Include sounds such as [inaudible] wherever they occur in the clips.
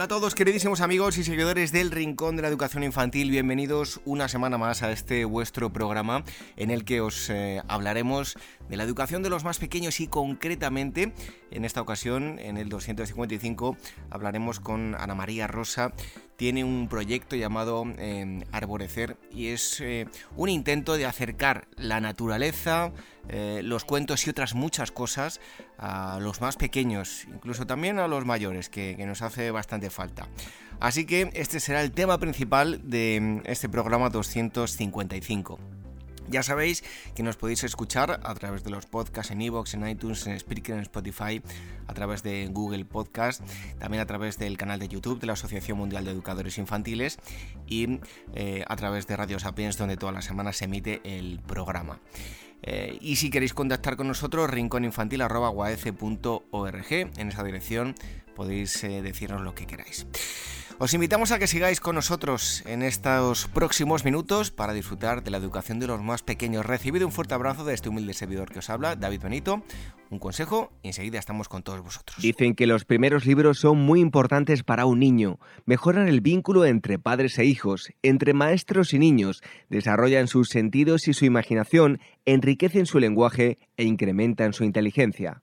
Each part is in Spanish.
Hola a todos queridísimos amigos y seguidores del Rincón de la Educación Infantil, bienvenidos una semana más a este vuestro programa en el que os eh, hablaremos de la educación de los más pequeños y concretamente en esta ocasión en el 255 hablaremos con Ana María Rosa tiene un proyecto llamado eh, Arborecer y es eh, un intento de acercar la naturaleza, eh, los cuentos y otras muchas cosas a los más pequeños, incluso también a los mayores, que, nos hace bastante falta. Así que este será el tema principal de mm, este programa 255. Ya sabéis que nos podéis escuchar a través de los podcasts en iVoox, en iTunes, en Spreaker, en Spotify, a través de Google Podcast, también a través del canal de YouTube de la Asociación Mundial de Educadores Infantiles y eh, a través de Radio Sapiens, donde todas las semanas se emite el programa. Eh, y si queréis contactar con nosotros, rincóninfantil.org. En esa dirección podéis eh, decirnos lo que queráis. Os invitamos a que sigáis con nosotros en estos próximos minutos para disfrutar de la educación de los más pequeños. Recibido un fuerte abrazo de este humilde servidor que os habla, David Benito. Un consejo y enseguida estamos con todos vosotros. Dicen que los primeros libros son muy importantes para un niño. Mejoran el vínculo entre padres e hijos, entre maestros y niños, desarrollan sus sentidos y su imaginación, enriquecen su lenguaje e incrementan su inteligencia.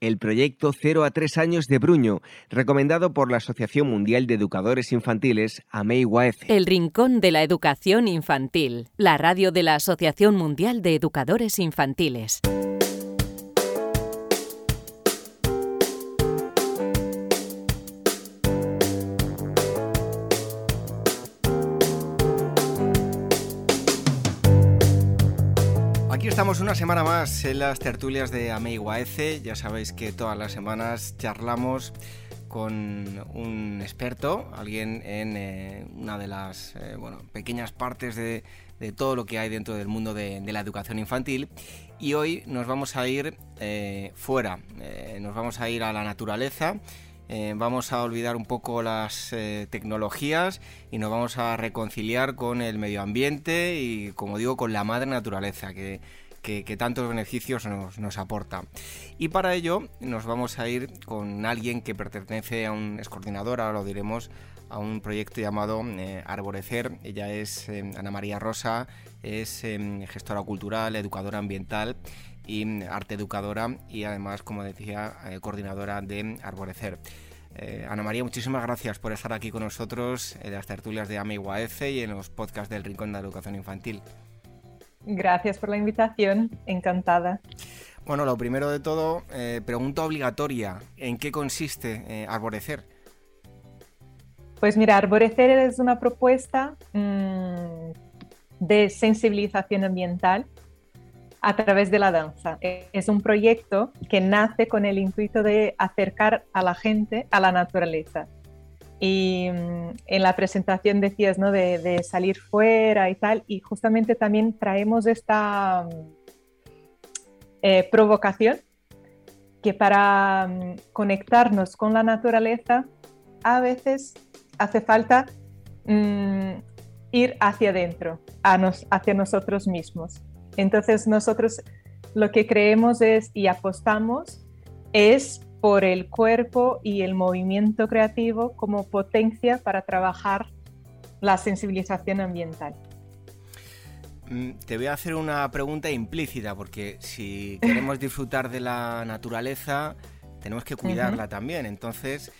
el proyecto 0 a 3 años de Bruño, recomendado por la Asociación Mundial de Educadores Infantiles, AMEI-UAEF. El Rincón de la Educación Infantil, la radio de la Asociación Mundial de Educadores Infantiles. Estamos una semana más en las tertulias de Ameiguaece. Ya sabéis que todas las semanas charlamos con un experto, alguien en eh, una de las eh, pequeñas partes de, todo lo que hay dentro del mundo de, la educación infantil. Y hoy nos vamos a ir eh, fuera, nos vamos a ir a la naturaleza. vamos a olvidar un poco las tecnologías y nos vamos a reconciliar con el medio ambiente y, como digo, con la madre naturaleza, que que, tantos beneficios nos, aporta. Y para ello nos vamos a ir con alguien que pertenece a un, lo diremos, a un proyecto llamado eh, Arborecer. Ella es eh, Ana María Rosa, es eh, gestora cultural, educadora ambiental y mm, arte educadora y además, como decía, coordinadora de Arborecer. Ana María, muchísimas gracias por estar aquí con nosotros en las tertulias de AME y en los podcasts del Rincón de la Educación Infantil. Gracias por la invitación, encantada. Bueno, lo primero de todo, eh, pregunta obligatoria, ¿en qué consiste eh, Arborecer? Pues mira, Arborecer es una propuesta mm, de sensibilización ambiental a través de la danza. Es un proyecto que nace con el intuito de acercar a la gente a la naturaleza Y mm, en la presentación decías, ¿no? De, salir fuera y tal, y justamente también traemos esta mm, eh, provocación que para mm, conectarnos con la naturaleza a veces hace falta ir hacia adentro, hacia nosotros mismos. Entonces nosotros lo que creemos es y apostamos es por el cuerpo y el movimiento creativo como potencia para trabajar la sensibilización ambiental. Mm, te voy a hacer una pregunta implícita, porque si [laughs] queremos disfrutar de la naturaleza, tenemos que cuidarla también. Entonces,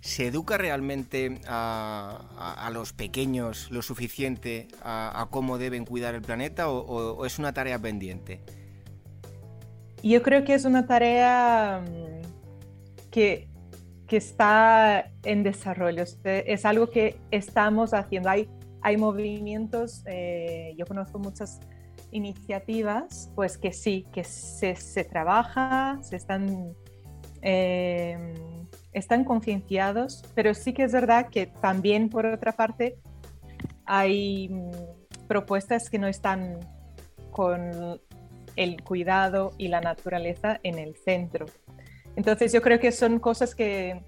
¿se educa realmente a, los pequeños lo suficiente a, cómo deben cuidar el planeta o es una tarea pendiente? Yo creo que es una tarea mm, que, que está en desarrollo, es algo que estamos haciendo. Hay, hay movimientos, eh, yo conozco muchas iniciativas, pues que sí, que se, se trabaja, se están, em, están concienciados, pero sí que es verdad que también, por otra parte, hay mm, propuestas que no están con el cuidado y la naturaleza en el centro. Entonces yo creo que son cosas que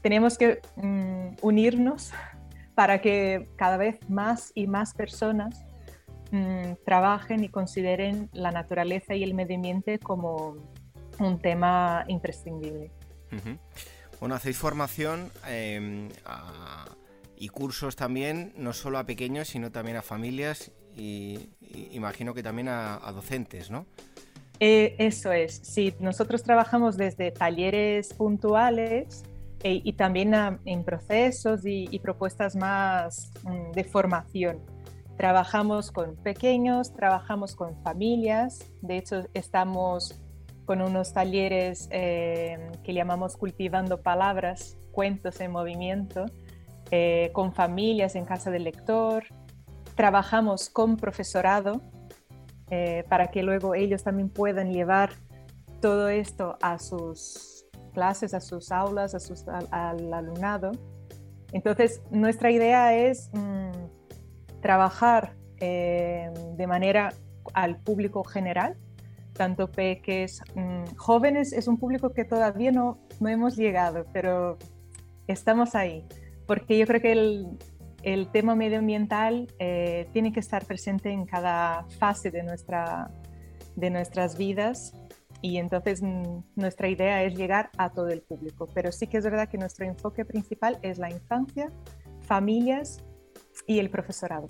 tenemos que mm, unirnos [laughs] para que cada vez más y más personas mm, trabajen y consideren la naturaleza y el medio ambiente como un tema imprescindible. Bueno, hacéis formación em, y cursos también, no solo a pequeños, sino también a familias y, imagino que también a docentes, ¿no? Eh, eso es, sí, nosotros trabajamos desde talleres puntuales eh, y también en procesos y, propuestas más mm, de formación. Trabajamos con pequeños, trabajamos con familias, de hecho estamos con unos talleres eh, que llamamos Cultivando Palabras, Cuentos en Movimiento, con familias en casa del lector. Trabajamos con profesorado, eh, para que luego ellos también puedan llevar todo esto a sus clases, a sus aulas, a sus, al, alumnado. Entonces, nuestra idea es mm, trabajar eh, de manera al público general, tanto peques, mm, jóvenes, es un público que todavía no, no hemos llegado, pero estamos ahí, porque yo creo que el, el tema medioambiental eh, tiene que estar presente en cada fase de, nuestra, de nuestras vidas y entonces nuestra idea es llegar a todo el público. Pero sí que es verdad que nuestro enfoque principal es la infancia, familias y el profesorado.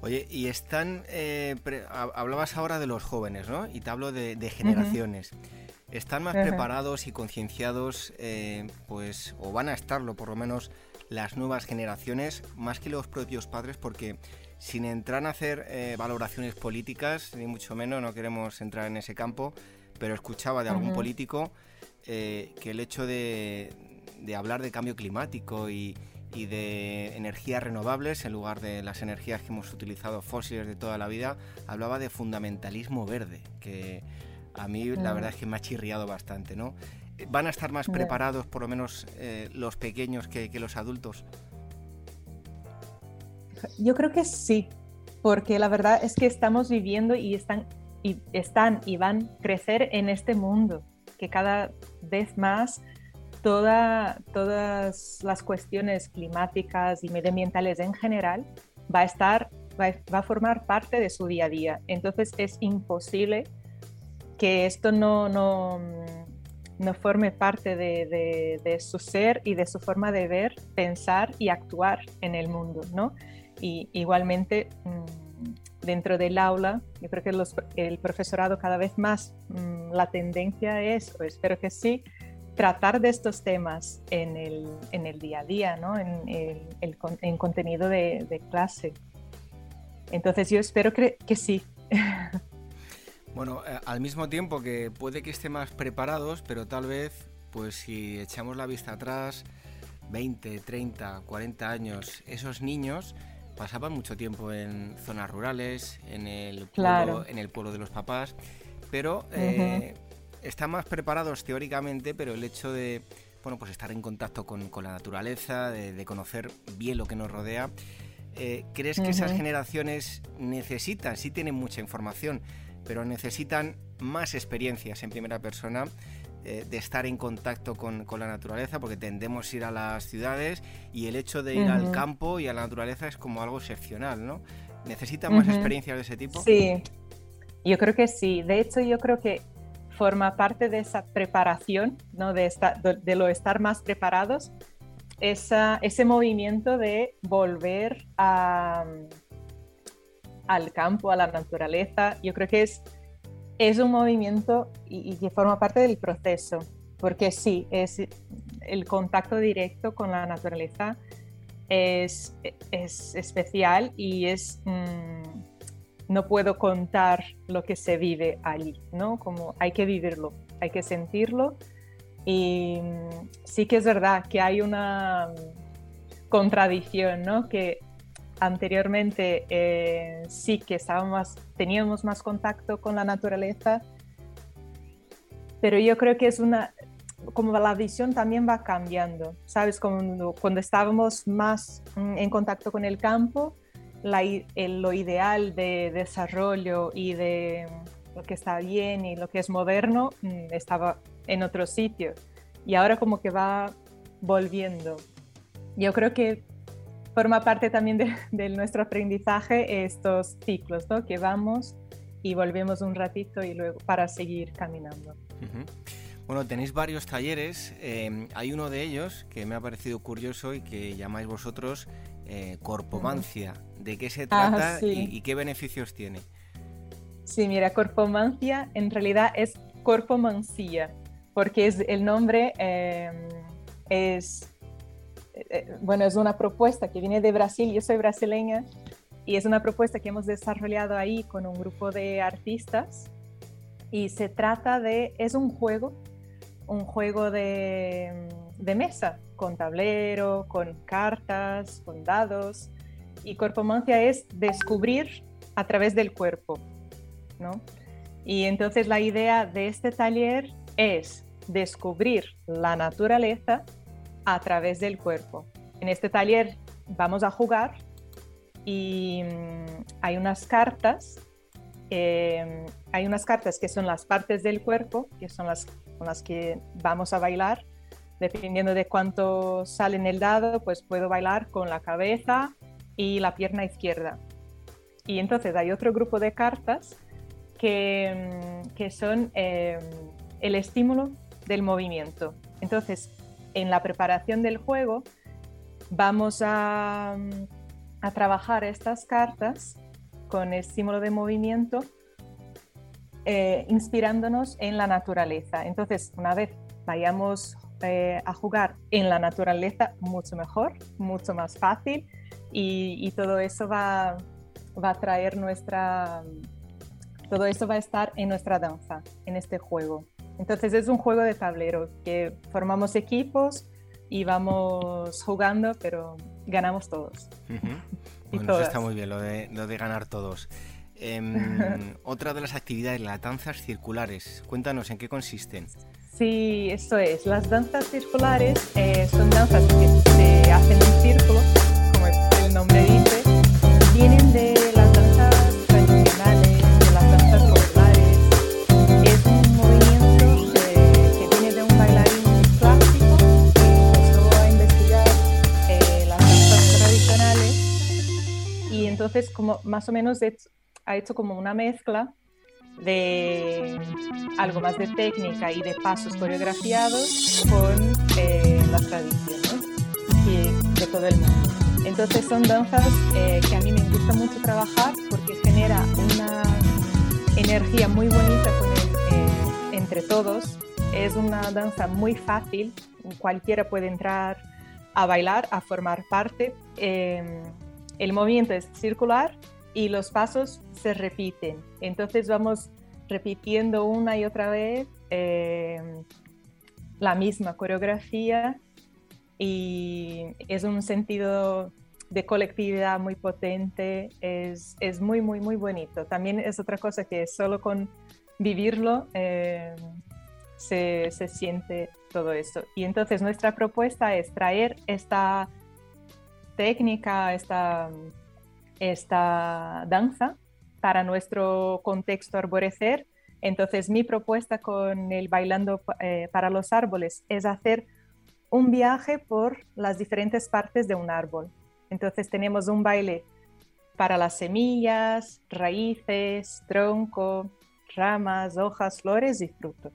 Oye, y están, eh, hablabas ahora de los jóvenes, ¿no? Y te hablo de, generaciones. ¿Están más preparados y concienciados, eh, pues, o van a estarlo por lo menos, las nuevas generaciones más que los propios padres porque sin entrar a hacer eh, valoraciones políticas, ni mucho menos, no queremos entrar en ese campo, pero escuchaba de algún político eh, que el hecho de, hablar de cambio climático y, de energías renovables en lugar de las energías que hemos utilizado fósiles de toda la vida, hablaba de fundamentalismo verde, que a mí la verdad es que me ha chirriado bastante, ¿no? ¿Van a estar más preparados, por lo menos eh, los pequeños, que, los adultos? Yo creo que sí, porque la verdad es que estamos viviendo y están y, están y van a crecer en este mundo, que cada vez más toda, todas las cuestiones climáticas y medioambientales en general va a estar, va, va, a formar parte de su día a día. Entonces es imposible que esto no, no no forme parte de, su ser y de su forma de ver, pensar y actuar en el mundo, ¿no? Y igualmente mm, dentro del aula, yo creo que el profesorado cada vez más mm, la tendencia es, o espero que sí, tratar de estos temas en el, día a día, ¿no? en, el, contenido de, clase. Entonces yo espero que, que sí. [laughs] Bueno, eh, al mismo tiempo que puede que estén más preparados, pero tal vez, pues si echamos la vista atrás, 20, 30, 40 años, esos niños pasaban mucho tiempo en zonas rurales, en el pueblo, en el pueblo de los papás, pero eh, están más preparados teóricamente, pero el hecho de bueno, pues estar en contacto con, la naturaleza, de, conocer bien lo que nos rodea. Eh, ¿Crees que esas generaciones necesitan, sí tienen mucha información, pero necesitan más experiencias en primera persona eh, de estar en contacto con, la naturaleza, porque tendemos a ir a las ciudades y el hecho de ir al campo y a la naturaleza es como algo excepcional, ¿no? ¿Necesitan más experiencias de ese tipo? Sí, yo creo que sí. De hecho, yo creo que forma parte de esa preparación, ¿no? de, de lo estar más preparados, esa, ese movimiento de volver a, al campo, a la naturaleza. Yo creo que es es un movimiento y, que forma parte del proceso, porque sí, es el contacto directo con la naturaleza es, es especial y es mm, no puedo contar lo que se vive allí, ¿no? Como hay que vivirlo, hay que sentirlo y mm, sí que es verdad que hay una contradicción, ¿no? Que anteriormente eh, sí que estábamos, teníamos más contacto con la naturaleza, pero yo creo que es una, como la visión también va cambiando, ¿sabes? Cuando, cuando estábamos más mm, en contacto con el campo, lo ideal de desarrollo y de lo que está bien y lo que es moderno mm, estaba en otro sitio y ahora como que va volviendo. Yo creo que forma parte también [laughs] de, nuestro aprendizaje estos ciclos, ¿no? Que vamos y volvemos un ratito y luego para seguir caminando. Bueno, tenéis varios talleres. Em, hay uno de ellos que me ha parecido curioso y que llamáis vosotros eh, Corpomancia. ¿De qué se ah, trata y, qué beneficios tiene? Sí, mira, Corpomancia en realidad es Corpomancia, porque es el nombre em, es bueno, es una propuesta que viene de Brasil, yo soy brasileña, y es una propuesta que hemos desarrollado ahí con un grupo de artistas, y se trata de, es un juego, un juego de, de mesa, con tablero, con cartas, con dados, y corpomancia es descubrir a través del cuerpo, ¿no? Y entonces la idea de este taller es descubrir la naturaleza a través del cuerpo. En este taller vamos a jugar y mm, hay unas cartas, em, hay unas cartas que son las partes del cuerpo, que son las con las que vamos a bailar. Dependiendo de cuánto sale en el dado, pues puedo bailar con la cabeza y la pierna izquierda. Y entonces hay otro grupo de cartas que, mm, que son em, el estímulo del movimiento. Entonces, en la preparación del juego vamos a, trabajar estas cartas con estímulo de movimiento, eh, inspirándonos en la naturaleza. Entonces, una vez vayamos eh, a jugar en la naturaleza, mucho mejor, mucho más fácil y, todo eso va, va, a traer nuestra... Todo eso va a estar en nuestra danza, en este juego. Entonces es un juego de tablero que formamos equipos y vamos jugando, pero ganamos todos. [laughs] Bueno, eso está muy bien, lo de, lo de ganar todos. Em, [laughs] otra de las actividades, las danzas circulares. Cuéntanos en qué consisten. Sí, eso es. Las danzas circulares eh, son danzas que se hacen en círculo, como el nombre dice. Entonces como más o menos ha hecho como una mezcla de algo más de técnica y de pasos coreografiados con eh, las tradiciones de todo el mundo. Entonces son danzas eh, que a mí me gusta mucho trabajar porque genera una energía muy bonita eh, entre todos. Es una danza muy fácil, cualquiera puede entrar a bailar, a formar parte el movimiento es circular y los pasos se repiten. Entonces vamos repitiendo una y otra vez eh, la misma coreografía y es un sentido de colectividad muy potente, es, muy, muy, muy bonito. También es otra cosa que solo con vivirlo eh, se, se, siente todo eso. Y entonces nuestra propuesta es traer esta técnica, esta, esta danza para nuestro contexto arborecer. Entonces mi propuesta con el Bailando eh, para los Árboles es hacer un viaje por las diferentes partes de un árbol. Entonces tenemos un baile para las semillas, raíces, tronco, ramas, hojas, flores y fruto.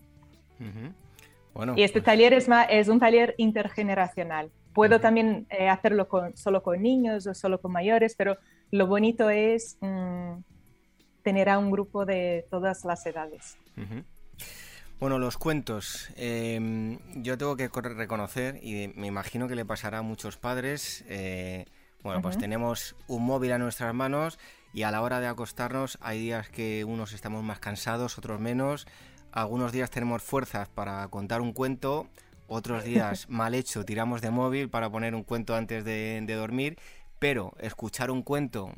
y este pues taller es, es un taller intergeneracional. Puedo también eh, hacerlo con, solo con niños o solo con mayores, pero lo bonito es mm, tener a un grupo de todas las edades. Bueno, los cuentos. Em, yo tengo que reconocer, y me imagino que le pasará a muchos padres, eh, bueno, pues tenemos un móvil a nuestras manos y a la hora de acostarnos hay días que unos estamos más cansados, otros menos. Algunos días tenemos fuerzas para contar un cuento, otros días [laughs] mal hecho tiramos de móvil para poner un cuento antes de, dormir, pero escuchar un cuento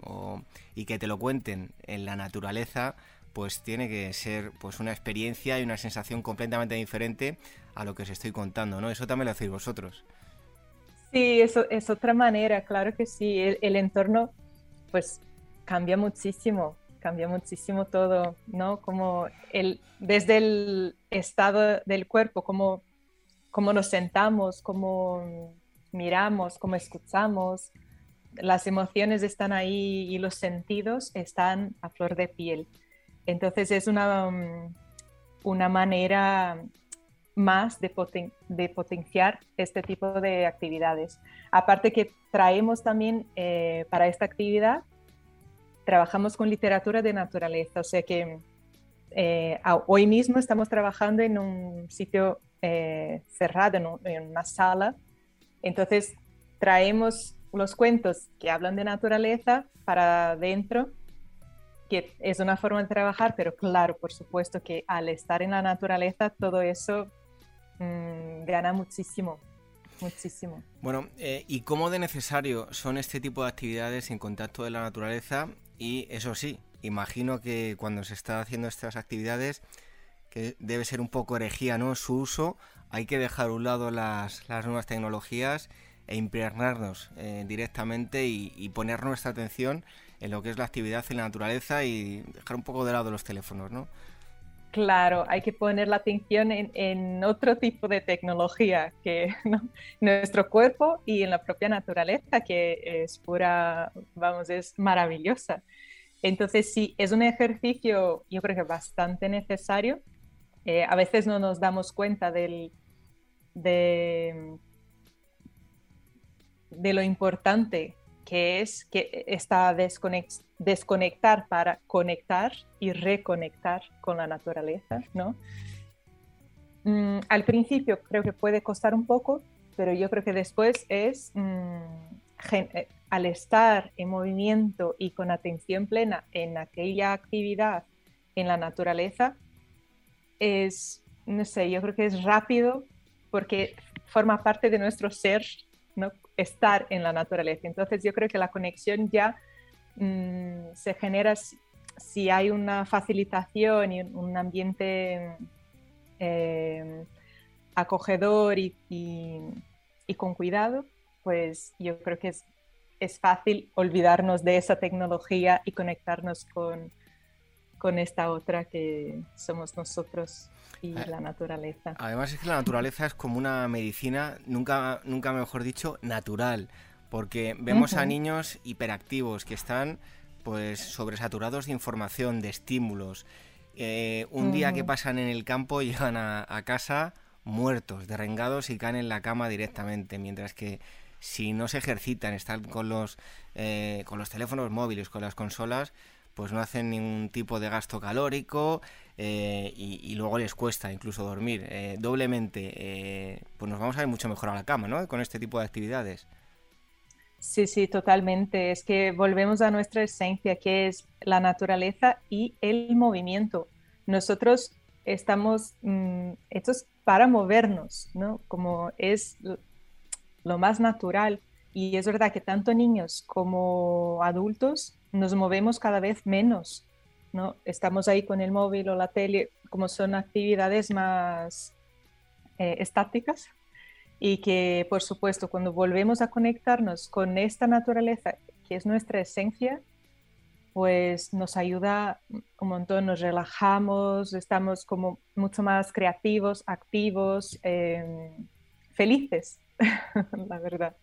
y que te lo cuenten en la naturaleza, pues tiene que ser pues una experiencia y una sensación completamente diferente a lo que os estoy contando, ¿no? Eso también lo hacéis vosotros. Sí, eso es otra manera, claro que sí. El, entorno, pues, cambia muchísimo, cambia muchísimo todo, ¿no? Como el, desde el estado del cuerpo, cómo, cómo nos sentamos, cómo miramos, cómo escuchamos, las emociones están ahí y los sentidos están a flor de piel. Entonces es una, una manera más de, de, potenciar este tipo de actividades. Aparte que traemos también eh, para esta actividad, trabajamos con literatura de naturaleza, o sea que eh, hoy mismo estamos trabajando en un sitio eh, cerrado, en, una sala, entonces traemos los cuentos que hablan de naturaleza para adentro que es una forma de trabajar, pero claro, por supuesto que al estar en la naturaleza todo eso Mm, gana muchísimo, muchísimo. Bueno, eh, ¿y cómo de necesario son este tipo de actividades en contacto de la naturaleza? Y eso sí, imagino que cuando se está haciendo estas actividades, que debe ser un poco herejía, ¿no? Su uso, hay que dejar a un lado las, nuevas tecnologías e impregnarnos eh, directamente y, y, poner nuestra atención en lo que es la actividad en la naturaleza y dejar un poco de lado los teléfonos, ¿no? Claro, hay que poner la atención en, otro tipo de tecnología que [laughs] nuestro cuerpo y en la propia naturaleza, que es pura, vamos, es maravillosa. Entonces, sí, es un ejercicio, yo creo que bastante necesario. Eh, a veces no nos damos cuenta de, lo importante que es que está desconectar para conectar y reconectar con la naturaleza. Mm, al principio creo que puede costar un poco, pero yo creo que después es, mm, eh, al estar en movimiento y con atención plena en aquella actividad en la naturaleza, es, no sé, yo creo que es rápido porque forma parte de nuestro ser, ¿no? estar en la naturaleza. Entonces yo creo que la conexión ya mm, se genera si, hay una facilitación y un ambiente eh, acogedor y, con cuidado, pues yo creo que es, es fácil olvidarnos de esa tecnología y conectarnos con, con esta otra que somos nosotros y eh, la naturaleza. Además es que la naturaleza es como una medicina, nunca, nunca mejor dicho, natural, porque vemos a niños hiperactivos que están pues sobresaturados de información, de estímulos. Eh, un día que pasan en el campo [laughs] llegan a, casa muertos, derrengados y caen en la cama directamente, mientras que si no se ejercitan, están con los, eh, con los teléfonos móviles, con las consolas, pues no hacen ningún tipo de gasto calórico eh, y, luego les cuesta incluso dormir. Eh, doblemente, eh, pues nos vamos a ver mucho mejor a la cama, ¿no? Con este tipo de actividades. Sí, sí, totalmente. Es que volvemos a nuestra esencia, que es la naturaleza y el movimiento. Nosotros estamos mm, hechos para movernos, ¿no? Como es lo más natural. Y es verdad que tanto niños como adultos nos movemos cada vez menos, ¿no? Estamos ahí con el móvil o la tele, como son actividades más eh, estáticas y que, por supuesto, cuando volvemos a conectarnos con esta naturaleza, que es nuestra esencia, pues nos ayuda un montón, nos relajamos, estamos como mucho más creativos, activos, em, felices, [laughs] la verdad.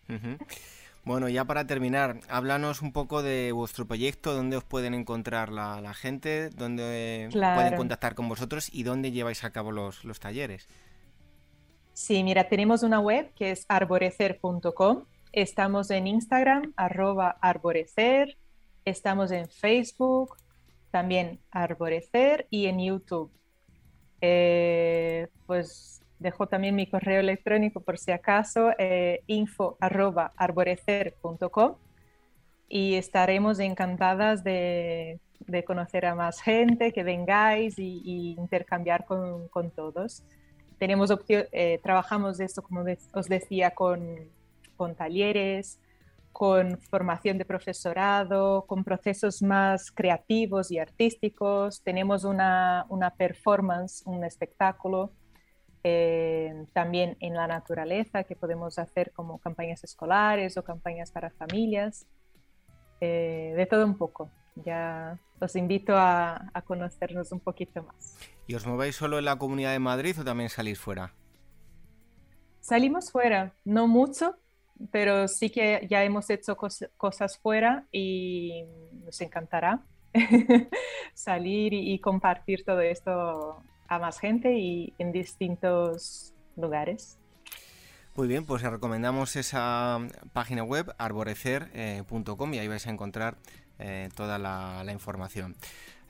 Bueno, ya para terminar, háblanos un poco de vuestro proyecto, dónde os pueden encontrar la, gente, dónde pueden contactar con vosotros y dónde lleváis a cabo los, los talleres. Sí, mira, tenemos una web que es arborecer.com. Estamos en Instagram, arroba arborecer. Estamos en Facebook, también arborecer y en YouTube. Eh, pues dejo también mi correo electrónico por si acaso, eh, info y estaremos encantadas de, conocer a más gente, que vengáis y, intercambiar con, con todos tenemos eh, trabajamos esto, como os decía, con, con, talleres, con formación de profesorado, con procesos más creativos y artísticos. Tenemos una, una performance, un espectáculo, eh, también en la naturaleza que podemos hacer como campañas escolares o campañas para familias, eh, de todo un poco. Ya os invito a, a conocernos un poquito más. ¿Y os movéis solo en la Comunidad de Madrid o también salís fuera? Salimos fuera, no mucho, pero sí que ya hemos hecho cosas fuera y nos encantará [laughs] salir y, compartir todo esto a más gente y en distintos lugares. Muy bien, pues recomendamos esa página web arborecer.com y ahí vais a encontrar eh, toda la información.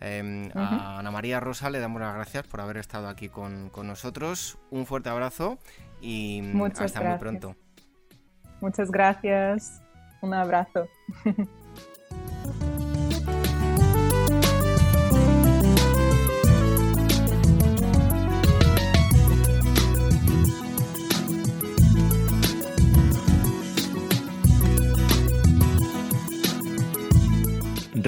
Em, a Ana María Rosa le damos las gracias por haber estado aquí con, con nosotros. Un fuerte abrazo y hasta muy pronto. Muchas gracias. Un abrazo. [laughs]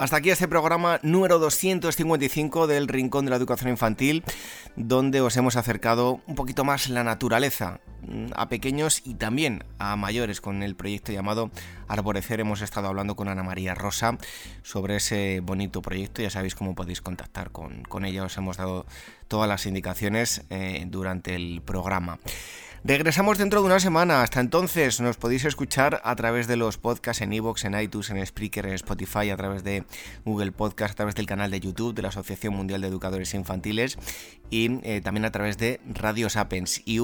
Hasta aquí este programa número 255 del Rincón de la Educación Infantil, donde os hemos acercado un poquito más la naturaleza mm, a pequeños y también a mayores con el proyecto llamado Arborecer. Hemos estado hablando con Ana María Rosa sobre ese bonito proyecto. Ya sabéis cómo podéis contactar con, ella. Os hemos dado todas las indicaciones eh, durante el programa. Regresamos dentro de una semana. Hasta entonces nos podéis escuchar a través de los podcasts en iVoox, en iTunes, en Spreaker, en Spotify, a través de Google Podcast, a través del canal de YouTube de la Asociación Mundial de Educadores Infantiles y eh, también a través de Radio Sapiens y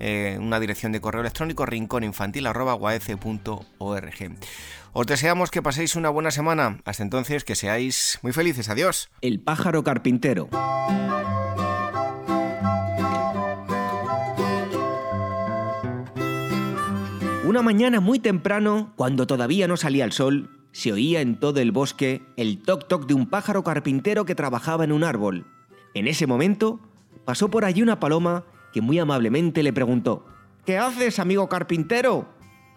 eh, una dirección de correo electrónico rincóninfantil.org. Os deseamos que paséis una buena semana. Hasta entonces, que seáis muy felices. Adiós. El pájaro carpintero. Una mañana muy temprano, cuando todavía no salía el sol, se oía en todo el bosque el toc-toc de un pájaro carpintero que trabajaba en un árbol. En ese momento, pasó por allí una paloma que muy amablemente le preguntó, ¿Qué haces, amigo carpintero?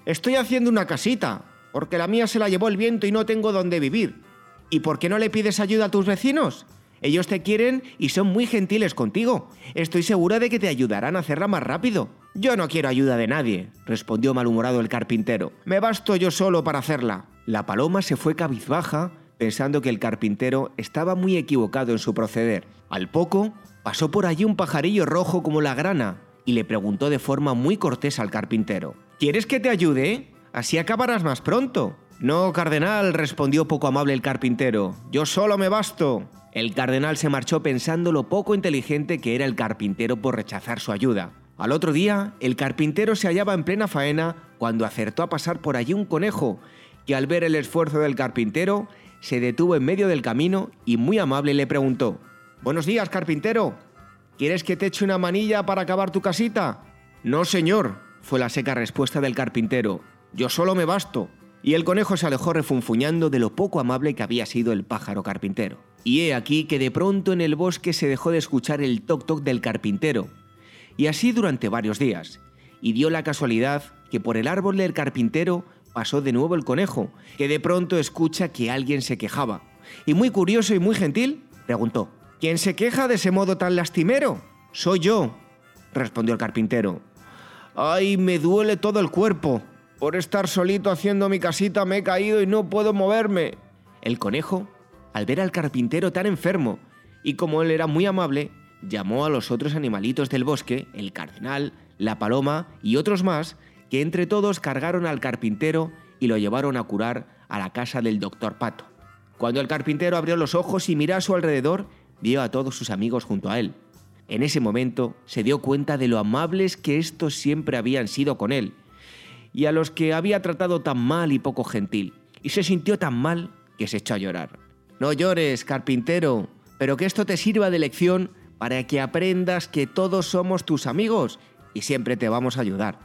Estoy haciendo una casita, porque la mía se la llevó el viento y no tengo dónde vivir. ¿Y por qué no le pides ayuda a tus vecinos? Ellos te quieren y son muy gentiles contigo. Estoy segura de que te ayudarán a hacerla más rápido. Yo no quiero ayuda de nadie, respondió malhumorado el carpintero. Me basto yo solo para hacerla. La paloma se fue cabizbaja, pensando que el carpintero estaba muy equivocado en su proceder. Al poco, pasó por allí un pajarillo rojo como la grana y le preguntó de forma muy cortés al carpintero. ¿Quieres que te ayude? Así acabarás más pronto. No, cardenal, respondió poco amable el carpintero. Yo solo me basto. El cardenal se marchó pensando lo poco inteligente que era el carpintero por rechazar su ayuda. Al otro día, el carpintero se hallaba en plena faena cuando acertó a pasar por allí un conejo, que al ver el esfuerzo del carpintero, se detuvo en medio del camino y muy amable le preguntó, Buenos días, carpintero. ¿Quieres que te eche una manilla para acabar tu casita? No, señor, fue la seca respuesta del carpintero. Yo solo me basto. Y el conejo se alejó refunfuñando de lo poco amable que había sido el pájaro carpintero. Y he aquí que de pronto en el bosque se dejó de escuchar el toc-toc del carpintero. Y así durante varios días. Y dio la casualidad que por el árbol del carpintero pasó de nuevo el conejo, que de pronto escucha que alguien se quejaba. Y muy curioso y muy gentil, preguntó, ¿Quién se queja de ese modo tan lastimero? Soy yo, respondió el carpintero. Ay, me duele todo el cuerpo. Por estar solito haciendo mi casita me he caído y no puedo moverme. El conejo, al ver al carpintero tan enfermo, y como él era muy amable, llamó a los otros animalitos del bosque, el cardenal, la paloma y otros más, que entre todos cargaron al carpintero y lo llevaron a curar a la casa del doctor Pato. Cuando el carpintero abrió los ojos y miró a su alrededor, vio a todos sus amigos junto a él. En ese momento se dio cuenta de lo amables que estos siempre habían sido con él, y a los que había tratado tan mal y poco gentil, y se sintió tan mal que se echó a llorar. No llores, carpintero, pero que esto te sirva de lección para que aprendas que todos somos tus amigos y siempre te vamos a ayudar.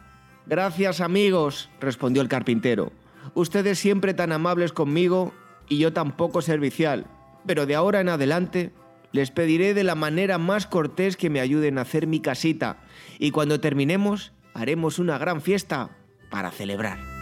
Gracias amigos, respondió el carpintero. Ustedes siempre tan amables conmigo y yo tan poco servicial, pero de ahora en adelante les pediré de la manera más cortés que me ayuden a hacer mi casita y cuando terminemos haremos una gran fiesta para celebrar.